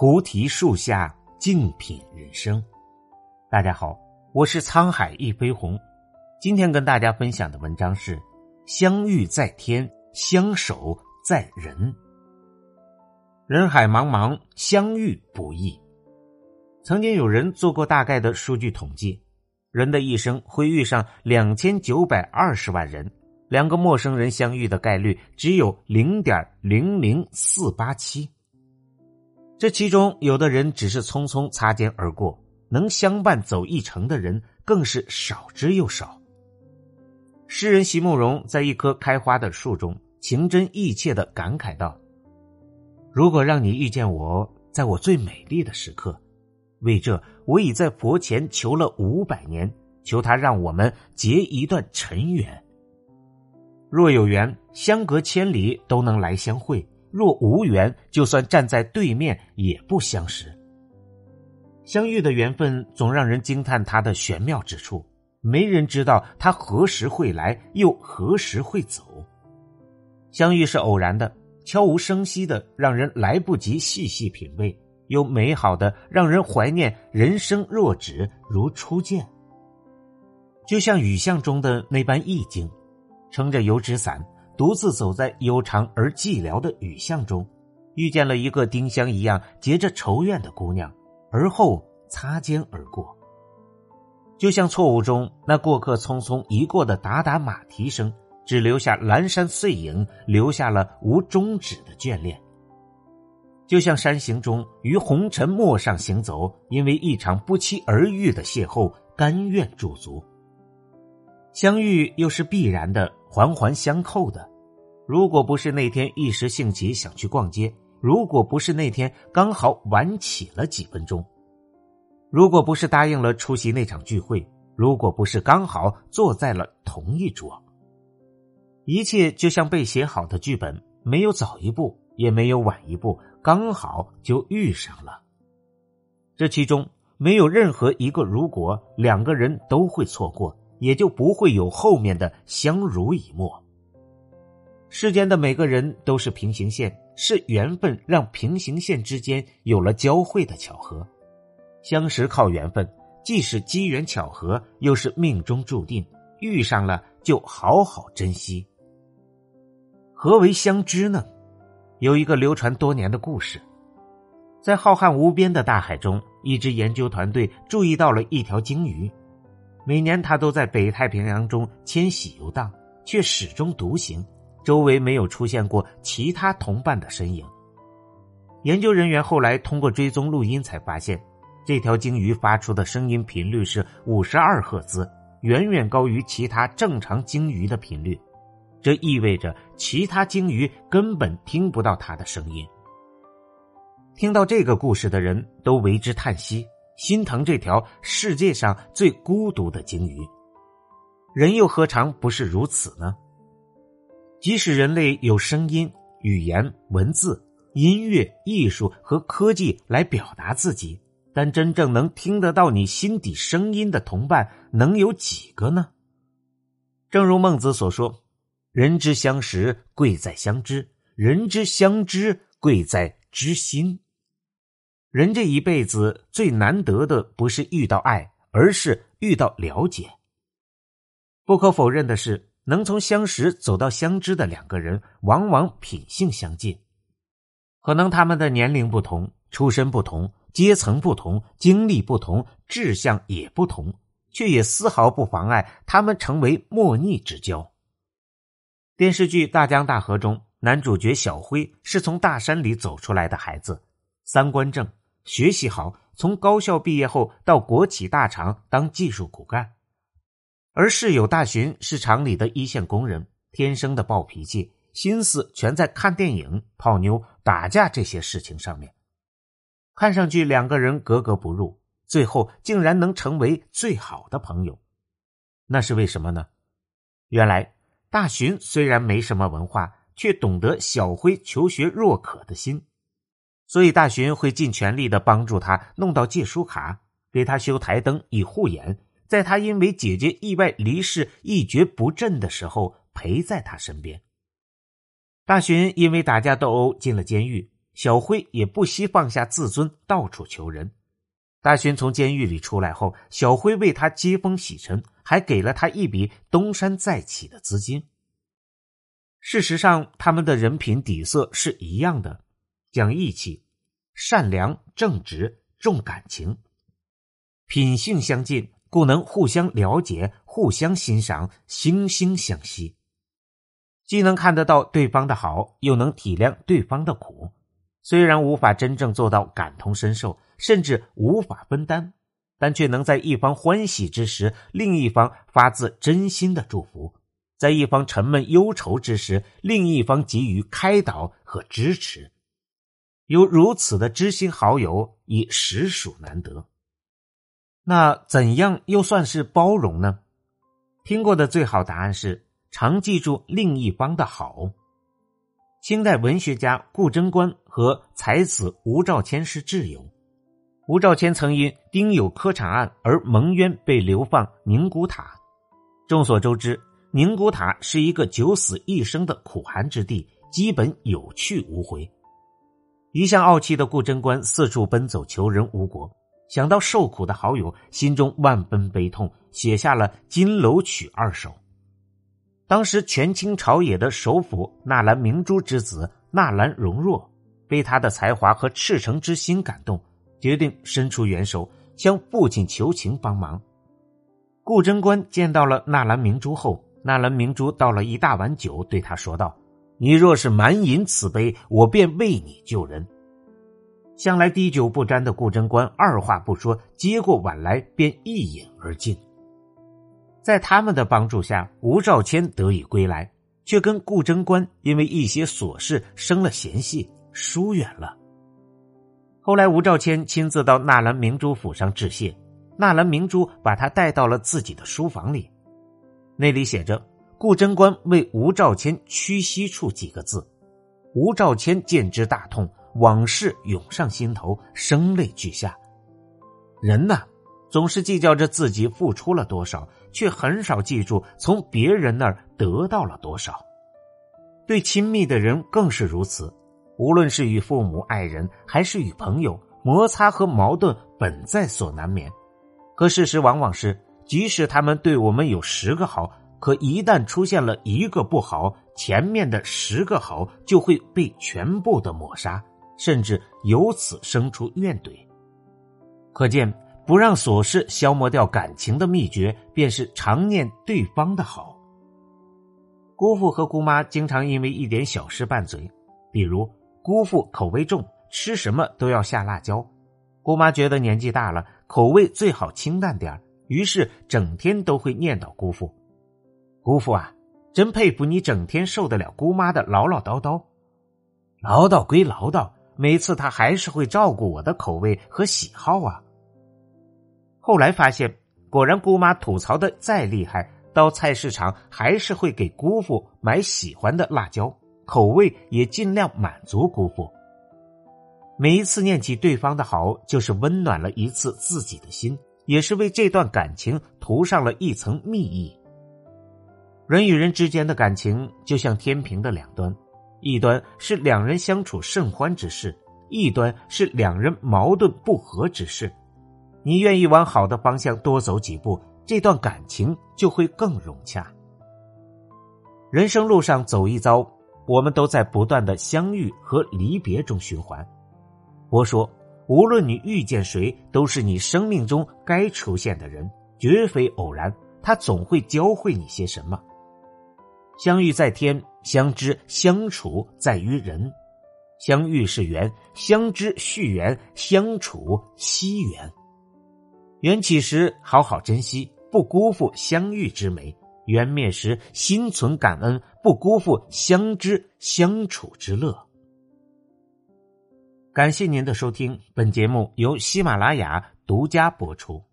菩提树下静品人生。大家好，我是沧海一飞鸿。今天跟大家分享的文章是：相遇在天，相守在人。人海茫茫，相遇不易。曾经有人做过大概的数据统计，人的一生会遇上两千九百二十万人。两个陌生人相遇的概率只有零点零零四八七，这其中有的人只是匆匆擦肩而过，能相伴走一程的人更是少之又少。诗人席慕容在一棵开花的树中情真意切的感慨道：“如果让你遇见我，在我最美丽的时刻，为这我已在佛前求了五百年，求他让我们结一段尘缘。”若有缘，相隔千里都能来相会；若无缘，就算站在对面也不相识。相遇的缘分总让人惊叹它的玄妙之处，没人知道它何时会来，又何时会走。相遇是偶然的，悄无声息的，让人来不及细细品味；又美好的，让人怀念人生若只如初见。就像雨巷中的那般意境。撑着油纸伞，独自走在悠长而寂寥的雨巷中，遇见了一个丁香一样结着愁怨的姑娘，而后擦肩而过。就像错误中那过客匆匆一过的打打马蹄声，只留下阑珊碎影，留下了无终止的眷恋。就像山行中于红尘陌上行走，因为一场不期而遇的邂逅，甘愿驻足。相遇又是必然的。环环相扣的，如果不是那天一时兴起想去逛街，如果不是那天刚好晚起了几分钟，如果不是答应了出席那场聚会，如果不是刚好坐在了同一桌，一切就像被写好的剧本，没有早一步，也没有晚一步，刚好就遇上了。这其中没有任何一个如果，两个人都会错过。也就不会有后面的相濡以沫。世间的每个人都是平行线，是缘分让平行线之间有了交汇的巧合。相识靠缘分，既是机缘巧合，又是命中注定。遇上了就好好珍惜。何为相知呢？有一个流传多年的故事，在浩瀚无边的大海中，一支研究团队注意到了一条鲸鱼。每年，它都在北太平洋中迁徙游荡，却始终独行，周围没有出现过其他同伴的身影。研究人员后来通过追踪录音，才发现这条鲸鱼发出的声音频率是五十二赫兹，远远高于其他正常鲸鱼的频率。这意味着其他鲸鱼根本听不到它的声音。听到这个故事的人都为之叹息。心疼这条世界上最孤独的鲸鱼，人又何尝不是如此呢？即使人类有声音、语言、文字、音乐、艺术和科技来表达自己，但真正能听得到你心底声音的同伴，能有几个呢？正如孟子所说：“人之相识，贵在相知；人之相知，贵在知心。”人这一辈子最难得的不是遇到爱，而是遇到了解。不可否认的是，能从相识走到相知的两个人，往往品性相近。可能他们的年龄不同、出身不同、阶层不同、经历不同、志向也不同，却也丝毫不妨碍他们成为莫逆之交。电视剧《大江大河》中，男主角小辉是从大山里走出来的孩子，三观正。学习好，从高校毕业后到国企大厂当技术骨干，而室友大寻是厂里的一线工人，天生的暴脾气，心思全在看电影、泡妞、打架这些事情上面。看上去两个人格格不入，最后竟然能成为最好的朋友，那是为什么呢？原来大寻虽然没什么文化，却懂得小辉求学若渴的心。所以大寻会尽全力的帮助他弄到借书卡，给他修台灯以护眼，在他因为姐姐意外离世一蹶不振的时候陪在他身边。大寻因为打架斗殴进了监狱，小辉也不惜放下自尊，到处求人。大勋从监狱里出来后，小辉为他接风洗尘，还给了他一笔东山再起的资金。事实上，他们的人品底色是一样的，讲义气、善良、正直、重感情，品性相近，故能互相了解、互相欣赏、惺惺相惜。既能看得到对方的好，又能体谅对方的苦。虽然无法真正做到感同身受，甚至无法分担，但却能在一方欢喜之时，另一方发自真心的祝福；在一方沉闷忧愁之时，另一方给予开导和支持。有如此的知心好友，已实属难得。那怎样又算是包容呢？听过的最好答案是常记住另一方的好。清代文学家顾贞观和才子吴兆谦是挚友。吴兆谦曾因丁酉科场案而蒙冤，被流放宁古塔。众所周知，宁古塔是一个九死一生的苦寒之地，基本有去无回。一向傲气的顾贞观四处奔走求人无果，想到受苦的好友，心中万分悲痛，写下了《金楼曲》二首。当时权倾朝野的首辅纳兰明珠之子纳兰容若，被他的才华和赤诚之心感动，决定伸出援手向父亲求情帮忙。顾贞观见到了纳兰明珠后，纳兰明珠倒了一大碗酒，对他说道：“你若是满饮此杯，我便为你救人。”向来滴酒不沾的顾贞观二话不说，接过碗来便一饮而尽。在他们的帮助下，吴兆谦得以归来，却跟顾贞观因为一些琐事生了嫌隙，疏远了。后来，吴兆谦亲自到纳兰明珠府上致谢，纳兰明珠把他带到了自己的书房里，那里写着“顾贞观为吴兆谦屈膝处”几个字。吴兆谦见之大痛，往事涌上心头，声泪俱下。人呐，总是计较着自己付出了多少。却很少记住从别人那儿得到了多少，对亲密的人更是如此。无论是与父母、爱人，还是与朋友，摩擦和矛盾本在所难免。可事实往往是，即使他们对我们有十个好，可一旦出现了一个不好，前面的十个好就会被全部的抹杀，甚至由此生出怨怼。可见。不让琐事消磨掉感情的秘诀，便是常念对方的好。姑父和姑妈经常因为一点小事拌嘴，比如姑父口味重，吃什么都要下辣椒；姑妈觉得年纪大了，口味最好清淡点于是整天都会念叨姑父。姑父啊，真佩服你，整天受得了姑妈的唠唠叨叨。唠叨归唠叨，每次他还是会照顾我的口味和喜好啊。后来发现，果然姑妈吐槽的再厉害，到菜市场还是会给姑父买喜欢的辣椒，口味也尽量满足姑父。每一次念起对方的好，就是温暖了一次自己的心，也是为这段感情涂上了一层蜜意。人与人之间的感情就像天平的两端，一端是两人相处甚欢之事，一端是两人矛盾不和之事。你愿意往好的方向多走几步，这段感情就会更融洽。人生路上走一遭，我们都在不断的相遇和离别中循环。我说，无论你遇见谁，都是你生命中该出现的人，绝非偶然。他总会教会你些什么。相遇在天，相知相处在于人。相遇是缘，相知续缘，相处惜缘。缘起时好好珍惜，不辜负相遇之美；缘灭时心存感恩，不辜负相知相处之乐。感谢您的收听，本节目由喜马拉雅独家播出。